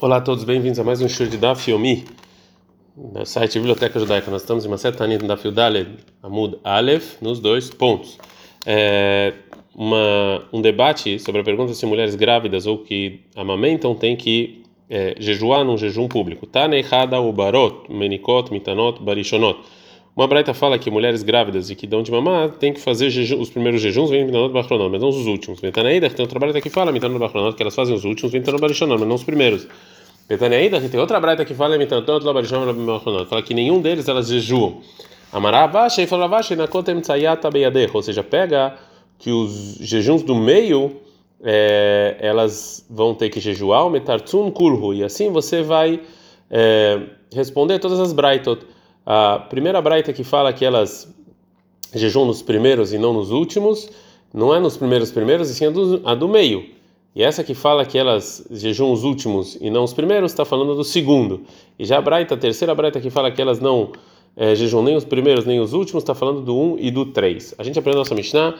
Olá a todos, bem-vindos a mais um show de Daf Yomi, do site Biblioteca Judaica. Nós estamos em uma seta da Daf Yudaled Amud Aleph, nos dois pontos. É uma, um debate sobre a pergunta se mulheres grávidas ou que amamentam têm que é, jejuar num jejum público. Tanehada Ubarot, Menikot, Mitanot, Barishonot. Uma braita fala que mulheres grávidas e que dão de mamar têm que fazer jejum, os primeiros jejuns, vem Mitanot Bachronot, mas não os últimos. Betanaída, tem outra braita que fala Mitanot Bachronot, que elas fazem os últimos, Mitanot Barishonot, mas não os primeiros. Betanaída, tem outra braita que fala Mitanot Barishonot, fala que nenhum deles elas jejuam. Amará baixa e fala baixa e na kotem tsayata beyadecho, ou seja, pega que os jejuns do meio é, elas vão ter que jejuar metartzun kulhu, e assim você vai é, responder todas as braitot. A primeira braita que fala que elas jejuam nos primeiros e não nos últimos, não é nos primeiros primeiros, e sim a do, a do meio. E essa que fala que elas jejuam os últimos e não os primeiros, está falando do segundo. E já a braita, a terceira braita que fala que elas não é, nem os primeiros nem os últimos, está falando do 1 e do 3. A gente aprende a nossa Mishnah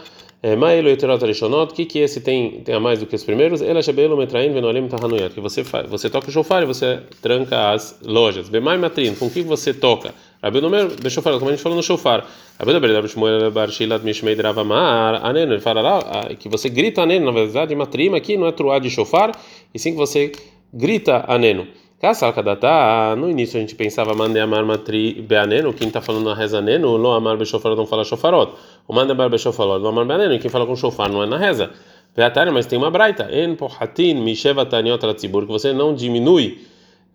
Maelo Eterot Rishonot, o que que esse tem, tem a mais do que os primeiros? Ela Shabelo Metraim Venolim Tahanuyat, que você faz, você toca o shofar e você tranca as lojas. Bemai Matrin, com que você toca? Rabi Nomer, Beshofar, como a gente falou no shofar. Ele fala lá que você grita Anen, na verdade, Matrim aqui não é truá de shofar, e sim que você grita Aneno. Kassalkadatá, no início a gente pensava mande amar matri beaneno, quem está falando na reza neno, lo amar bechofar não fala shofarot. O mande amar bechofarot, lo amar beaneno, quem fala com shofar não é na reza. Veatari, mas tem uma braita. En pohatin misheva taniot latzibur, que você não diminui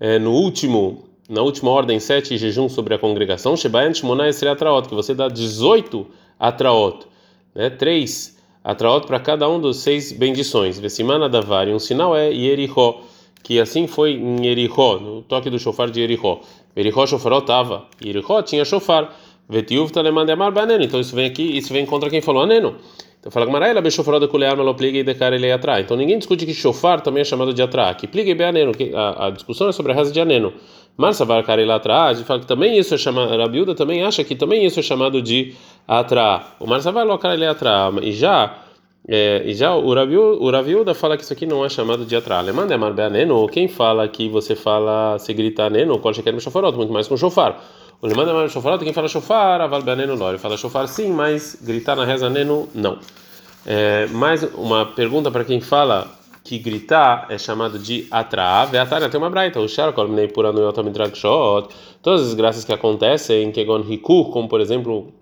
é, no último, na última ordem, sete jejum sobre a congregação, shebaen shmona esre que você dá 18 atraot, né, três atraot para cada um dos seis bendições. Vesimana davari, um sinal é Yericho que assim foi em Erihó, no toque do shofar de Erihó. Erihó shofaró estava, e Erihó tinha shofar. Vetiuv talemande amar baneno. Então isso vem aqui, isso vem contra quem falou aneno. Então fala que Maraela bechofar de culear malo pliga e decar ele atrás. Então ninguém discute que shofar também é chamado de atrás. Que pliga e beaneno, a, a discussão é sobre a reza de aneno. Marsa var cara lá atrás, fala que também isso é chamado, Rabiuda também acha que também isso é chamado de atrás. O Marsa vai locar ele atrás. E já é, e já o Raviuda fala que isso aqui não é chamado de atrás. Alemã é marbe aneno, quem fala que você fala, se grita aneno, qual quer shofarot, muito mais com shofar. O alemã é marbe shofarot, quem fala shofar, aval aneno lore. Fala shofar sim, mas gritar na reza aneno, não. É, mais uma pergunta para quem fala que gritar é chamado de atraar. Veatara tem uma braita, o Sharkol Mnei Puranuyot Amidrakshot. Todas as graças que acontecem em Kegon Hikur, como por exemplo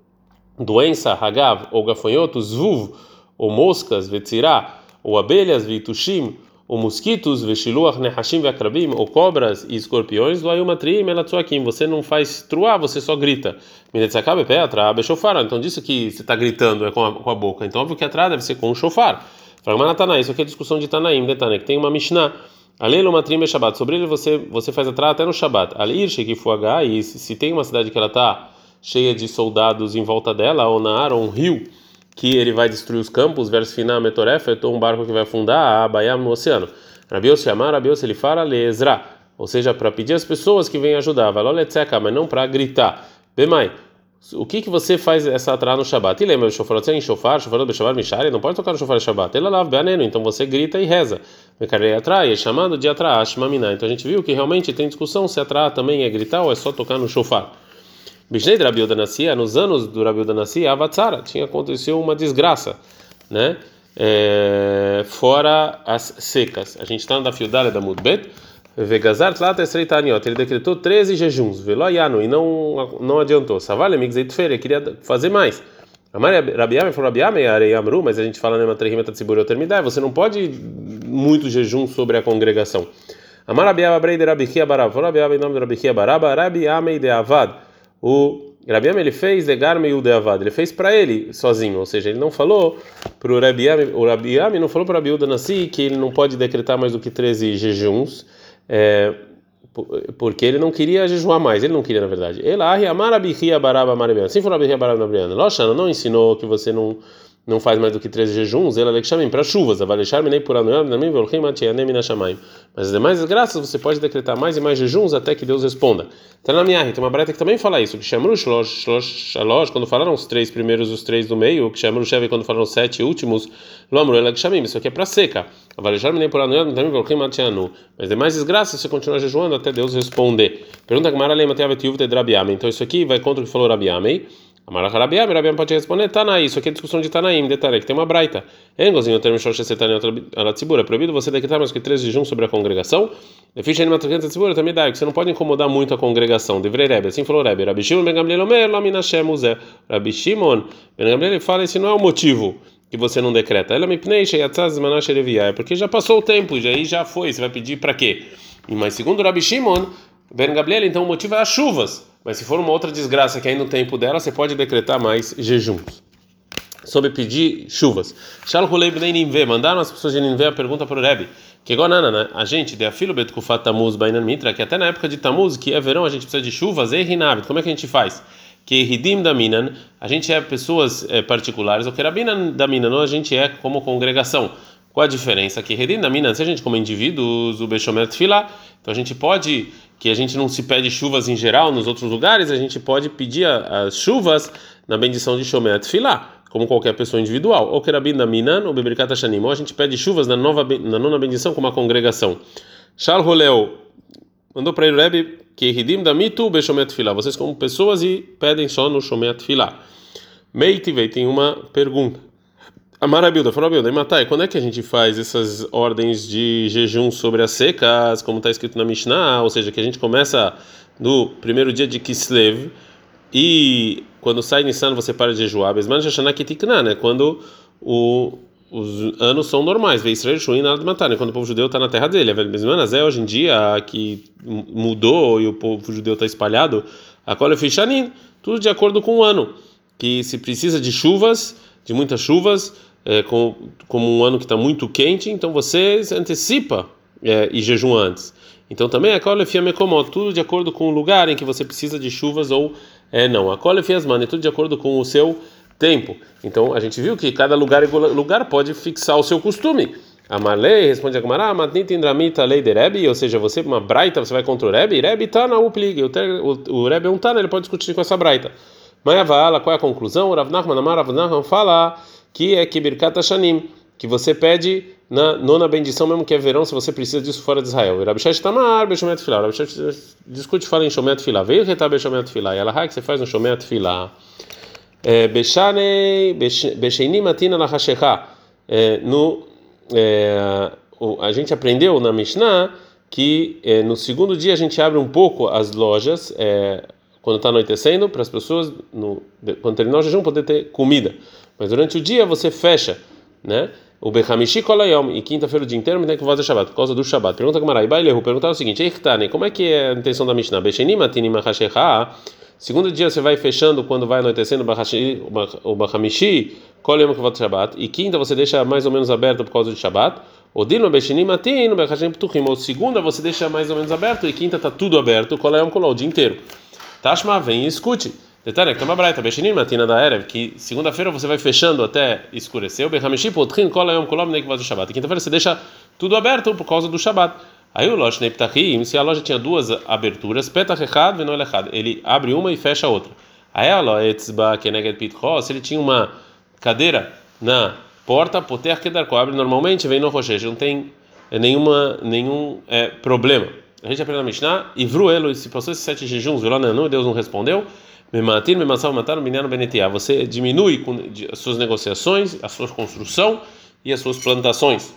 doença, Hagav ou gafanhoto, Zvuv ou moscas, vetzirá, ou abelhas, vitushim, ou mosquitos, veshiluach, nehashim, veakrabim, ou cobras e escorpiões, do ayumatrim, elatsuakim. Você não faz truá, você só grita. Minetzakabe petra, bechofar. Então, disso que você está gritando é com a, com a boca. Então, óbvio que atrás deve ser com o shofar. Fragmanatana, isso aqui é discussão de Tanaim, Detane, que tem uma Mishnah. Alelo matrim Shabbat. Sobre ele você você faz atrás até no Shabbat. Alir shekifuagá, e se tem uma cidade que ela está cheia de soldados em volta dela, ou na ar, ou um rio, que ele vai destruir os campos, verso final, Metorefet, um barco que vai afundar a Abayam no oceano. Rabios chamar, Rabios ele fala, Lezra, ou seja, para pedir às pessoas que venham ajudar, Valoletzeca, mas não para gritar. Bemai, o que que você faz essa atrás no Shabat? E lembra, o shofar tem shofar, shofar do Shabat Mishari, não pode tocar no shofar Shabat. Ele lava beaneno, então você grita e reza. Mekarei atrai, é chamado de atrás, mamina. Então a gente viu que realmente tem discussão se atrás também é gritar ou é só tocar no shofar. Bishnei de Rabiuda Nassia, nos anos do Rabiuda Nassia, Avatsara, tinha acontecido uma desgraça, né? É, fora as secas. A gente está na Fiudalha da Mudbet, Vegazar Tlata Estreitaniot, ele decretou 13 jejuns, Veloiano, e não, não adiantou. Savale Migzeit Feire, queria fazer mais. Rabiame falou Rabiame, Areiamru, mas a gente fala na Trehimata Tzibur Termidai, você não pode muito jejum sobre a congregação. Amar Rabiaba Breider Rabichia Barab, falou Rabiaba em nome de Rabichia Baraba, Rabiame de Avad o Rabiam ele fez Egarme e o Deavad, ele fez para ele sozinho, ou seja, ele não falou para o Rabiam, o Rabiam não falou para Rabiuda Nassi que ele não pode decretar mais do que 13 jejuns, é, porque ele não queria jejuar mais, ele não queria na verdade. Ele Baraba assim foi Baraba não ensinou que você não não faz mais do que 13 jejuns, ela chamem para chuvas, avalechar nem por Mas as demais graças você pode decretar mais e mais jejuns até que Deus responda. Tá na minha tem uma breta que também fala isso, que chamru shlosh shlosh quando falaram os três primeiros, os três do meio, que chamru shev quando falaram os sete últimos, lomru ela chamem, isso aqui é para seca. Avalechar nem por Mas demais desgraças você continua jejuando até Deus responder. Pergunta que Mara lema Então isso aqui vai contra o que falou Rabiamei. Amarach Rabiam, Rabiam pode responder, Tanaí, isso aqui é discussão de Tanaim, detalhe, que tem uma braita. Engozinho, termo Shoshessetani Alatzibura, é proibido você decretar mais que três jejuns sobre a congregação. Ficha animatricante Tzibura também dá, que você não pode incomodar muito a congregação. Devrei Rebbe, assim falou Rebbe. Rabi Shimon Ben Gamliel Omer, Lamina Shem Uzé. Rabi Shimon Ben Gamliel fala, esse não é o motivo que você não decreta. Ela me pneixa e atzaz manash é porque já passou o tempo, já aí já foi, você vai pedir para quê? Mas segundo Rabi Shimon Ben Gabriel, então o motivo é as chuvas. Mas se for uma outra desgraça que aí no tempo dela, você pode decretar mais jejuns. Sobre pedir chuvas. Shalhulei bnei Ninveh, mandaram as pessoas de Ninveh a pergunta para o Rebbe. Que igual né? A gente, de afilo betkufat tamuz bainan mitra, que até na época de tamuz, que é verão, a gente precisa de chuvas, e rinavit. Como é que a gente faz? Que ridim da minan, a gente é pessoas é, particulares, ou que rabinan da minan, a gente é como congregação. Qual a diferença? Que minan, se a gente como indivíduos, o bechomet filá, então a gente pode que a gente não se pede chuvas em geral nos outros lugares, a gente pode pedir as chuvas na bendição de Shomet Filá, como qualquer pessoa individual. Ou Minan, ou Beberkata Shanim, ou a gente pede chuvas na, nova, na nona bendição como a congregação. Shal Roleu mandou para ele o Rebbe que da Mitu Beshomet Filá, vocês como pessoas e pedem só no Shomet Filá. Meitivei tem uma pergunta. A Marabilda falou, Bilda, Matai, quando é que a gente faz essas ordens de jejum sobre as secas, como está escrito na Mishnah, ou seja, que a gente começa no primeiro dia de Kislev e quando sai Nissan você para de jejuar, Besman Shashana Kitikna, né? Quando o, os anos são normais, vê Israel Shuin nada de matar, né? Quando o povo judeu está na terra dele, Besman é hoje em dia que mudou e o povo judeu está espalhado, a Kole Fishanin, tudo de acordo com o ano, que se precisa de chuvas, de muitas chuvas, é, com, como um ano que está muito quente, então você antecipa é, e jejum antes. Então também a colefia mecomó, tudo de acordo com o lugar em que você precisa de chuvas ou é, não. A colefia asmana é tudo de acordo com o seu tempo. Então a gente viu que cada lugar lugar pode fixar o seu costume. A Malei responde a Gamara, Matnit Indramita lei de Rebbe, ou seja, você, uma braita, você vai contra o Rebbe, Rebbe tá na uplig, o Rebbe é um tana, ele pode discutir com essa braita. Mayavala, qual é a conclusão? O Rav Nachman Amar, Rav Nachman fala que é Kibirkat Hashanim, que você pede na nona bendição, mesmo que é verão, se você precisa disso fora de Israel. E Rabishat Tamar, Beshomet. Rabishat discute fala em Shomet Filah. Veio retar Beshomet Filah. E ela que você faz no Shomet Filah. É, Beshane, Besheini Matina Lahashecha. É, no, é, a gente aprendeu na Mishnah que no segundo dia a gente abre um pouco as lojas quando está anoitecendo para as pessoas no, quando terminar o jejum poder ter comida. Mas durante o dia você fecha, né? O Bechamishi Kolayom, e quinta-feira o dia inteiro, tem que fazer Shabbat, por causa do Shabbat. Pergunta com Marai Bailehu, perguntar o seguinte: Eichtane, como é que é a intenção da Mishnah? Bechenim Atinim. Segundo dia você vai fechando quando vai anoitecendo o Bachamishi, Kolayom Kavot Shabbat. E quinta você deixa mais ou menos aberto por causa do Shabbat. Dino Bechenim Atin, Bechashim Ptuchim. Ou segunda você deixa mais ou menos aberto e quinta está tudo aberto, Kolayom Kolol, o dia inteiro. Tashma, vem e escute. Detalhe, uma braita, Beshinim matina da Erev, que segunda-feira você vai fechando até escurecer, o Behamishi potrin kolayom kolom nekvaz Shabbat. Quinta-feira você deixa tudo aberto por causa do Shabbat. Aí o Losh Neptachim, se a loja tinha duas aberturas, Petach Echad Venol Echad, ele abre uma e fecha a outra. Aí a Loetzba Keneged Pitcho, se ele tinha uma cadeira na porta, Poter Kedarko, abre normalmente, vem no Rochesh, não tem nenhuma, nenhum é, problema. A gente aprende na Mishnah, e Vruelo, se passou esses sete jejuns, não, Deus não respondeu. Mematir, memassal, matar, menino benetia. Você diminui com as suas negociações, a sua construção e as suas plantações.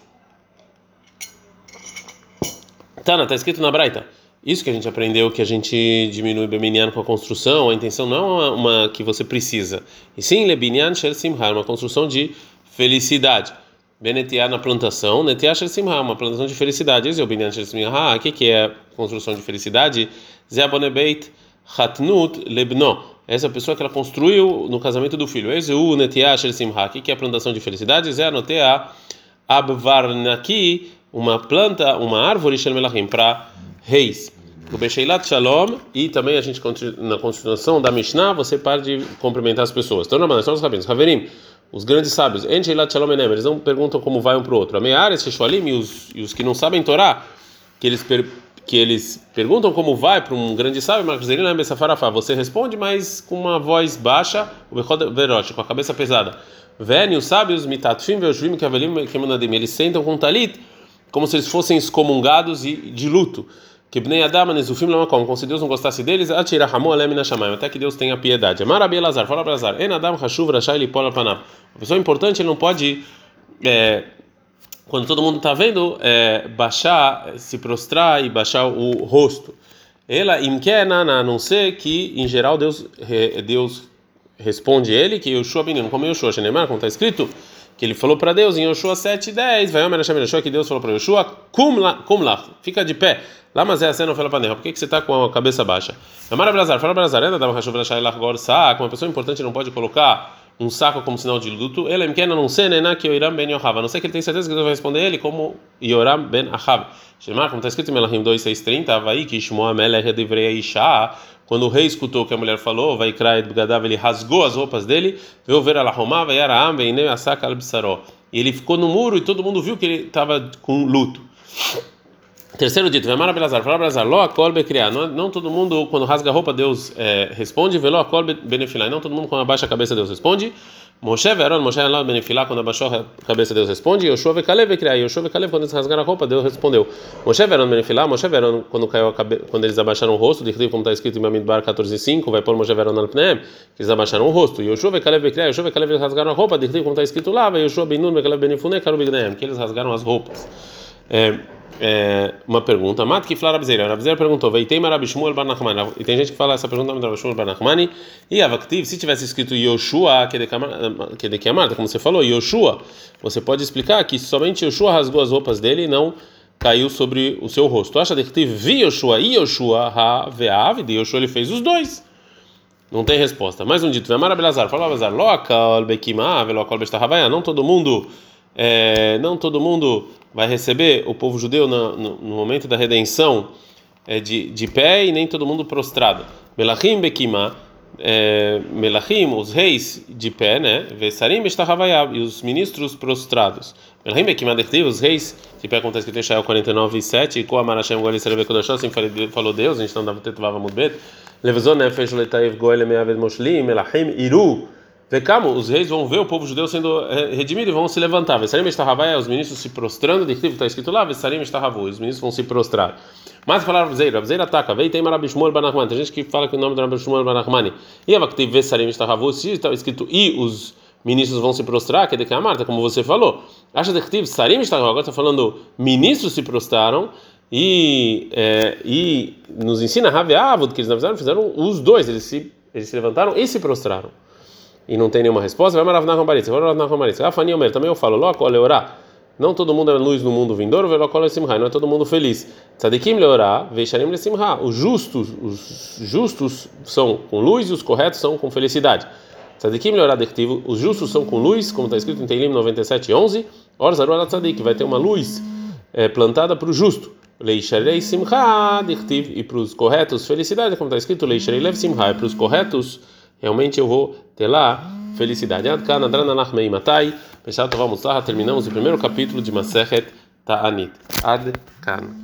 Tana, está escrito na Braita. Isso que a gente aprendeu que a gente diminui Beminian com a construção, a intenção não é uma, que você precisa, e sim Lebinian Shel Simha, uma construção de felicidade. Benetiar na plantação, Netiar Shel Simha, uma plantação de felicidade. Esse é o Binian Shel Simha, o que, que é construção de felicidade? Zé Abonebeit. Hatnut Lebno. Essa pessoa que ela construiu no casamento do filho. Ezu Netiash Simha, que é a plantação de felicidade. Zé anotea Abvarnaki, uma planta, uma árvore Shel Melachim, para reis. O Besheilat Shalom, e também a gente, na continuação da Mishnah, você para de cumprimentar as pessoas. Então, não, nós somos rabinos. Os grandes sábios, eles não perguntam como vai um para o outro. A Meares, Sheshualim e os, e os que não sabem Torá, que eles, per, que eles perguntam como vai para um grande sábio, você responde, mas com uma voz baixa, com a cabeça pesada. Vene, os sábios, mitatfim, veoshvim, kavelim, kemunadim, eles sentam com talit, como se eles fossem excomungados e de luto. Que bnei adam nezufim lamakom, como se Deus não gostasse deles, atirahamu alem nashamayim, até que Deus tenha piedade. Amar Abi Elazar, fala Elazar, en adam hashuv rashai lipol panav. Uma pessoa importante ele não pode, é, quando todo mundo está vendo, é, baixar, se prostrar e baixar o rosto. Ela imkena, a não ser que, em geral, Deus, Deus responde ele que Yoshua menino, como Yoshua, Shenemar, como está escrito, que ele falou para Deus em Yoshua 7:10, vai Omer Hashem Yoshua que Deus falou para Yoshua, kum la, fica de pé. Lá mas é a cena fala panela. Por que que você está com a cabeça baixa? Amar Abrazar, fala Abrazar, ainda dava para Shailah agora saco, uma pessoa importante não pode colocar um saco como sinal de luto. Ele é não sei, né, que Yoram ben Yohav. Não sei que ele tem certeza que Deus vai responder ele como Yoram ben Ahav. Shemar, como está escrito em Melachim 2:630, vai que Shmuel Melech devrei Isha quando o rei escutou o que a mulher falou, vai Gadav, ele rasgou as roupas dele, veio ver ela arrumava e era e asaka albisaró. E ele ficou no muro e todo mundo viu que ele estava com luto. Terceiro dito, Vemara Belazar, fala Belazar, lo akol criar. Não todo mundo, quando rasga a roupa, Deus é, responde, velo akol benefilai. Não todo mundo, quando abaixa a cabeça, Deus responde. Moshe Veron, Moshe lá benefilá, quando abaixou a cabeça, Deus responde. Yoshua Vekalev criar. Yoshua Vekalev, quando eles rasgaram a roupa, Deus respondeu. Moshe Veron benefilá, Moshe Veron, quando caiu a cabeça, quando eles abaixaram o rosto, de como está escrito em Bamidbar 14:5, vai pôr Moshe Veron al que eles abaixaram o rosto. Yoshua Vekalev criar. Yoshua Vekalev, eles rasgaram a roupa, de como está escrito lá, vai Yoshua Benun Vekalev benefune, Karu Bigneem, que eles rasgaram as roupas. É, é, uma pergunta. Mat que fala Rabzeira. Rabzeira perguntou: Veitei Marabishmuel Barnachmani. E tem gente que fala essa pergunta do Rabishmuel Barnachmani. E Avaktiv, se tivesse escrito Yoshua, que de que Marta, como você falou, Yoshua, você pode explicar que somente Yoshua rasgou as roupas dele e não caiu sobre o seu rosto. Acha que vi Yoshua e Yoshua ha de Yoshua ele fez os dois. Não tem resposta. Mais um dito. Vemar Abelazar. Falou Abelazar. Local Bekimah, velokal Bestahavaya. Não todo mundo. É, não todo mundo vai receber o povo judeu no, no, no momento da redenção é, de, de pé e nem todo mundo prostrado. Melachim Bekima, é, Melachim, os reis de pé, né? Vesarim e os ministros prostrados. Melachim Bekima Dertiv, os reis de pé, acontece que tem 49 e 7, e com a Marashem Golisere Kodashó, assim falou Deus, a gente não dava tetovava muito bem. Levzon Nefesh Letaev Goel Meaved Moshlim, Melachim Iru. Vecamo, os reis vão ver o povo judeu sendo eh, redimido e vão se levantar. Vesarim estahavai, os ministros se prostrando, de está escrito lá, Vesarim estahavu, os ministros vão se prostrar. Mas falaram Abzeira, Abzeira ataca, vem tem Marabishmuel Banachman, tem gente que fala que o nome do Marabishmuel Banachmani. E Avaktiv Vesarim estahavu, se está escrito e os ministros vão se prostrar, que é de que a Marta, como você falou. Acha que Sarim estahavu, agora está falando ministros se prostraram. E, é, e nos ensina Raveavud que eles não fizeram, fizeram os dois, eles se, eles se levantaram e se prostraram e não tem nenhuma resposta, vai Marav Nahum Baritz. Vai Marav Nahum Baritz. Rafani Omer, também eu falo, Loco leorá. Não todo mundo é luz no mundo vindouro, Velocol Simha, não é todo mundo feliz. Tzadikim leorá, Veisharim Simha. Os justos, os justos são com luz e os corretos são com felicidade. Tzadikim leorá dectivo, os justos são com luz, como está escrito em Teilim 97:11. Orzaru ala tzadik, vai ter uma luz é, plantada para o justo. Leisharei Simha dictiv, e para os corretos felicidade, como está escrito Leisharei Lev Simha, e para os corretos realmente eu vou ter lá felicidade. Adkan Adrana Nachmei Matai, Peshat Terminamos o primeiro capítulo de Masechet Ta'anit. Adkan.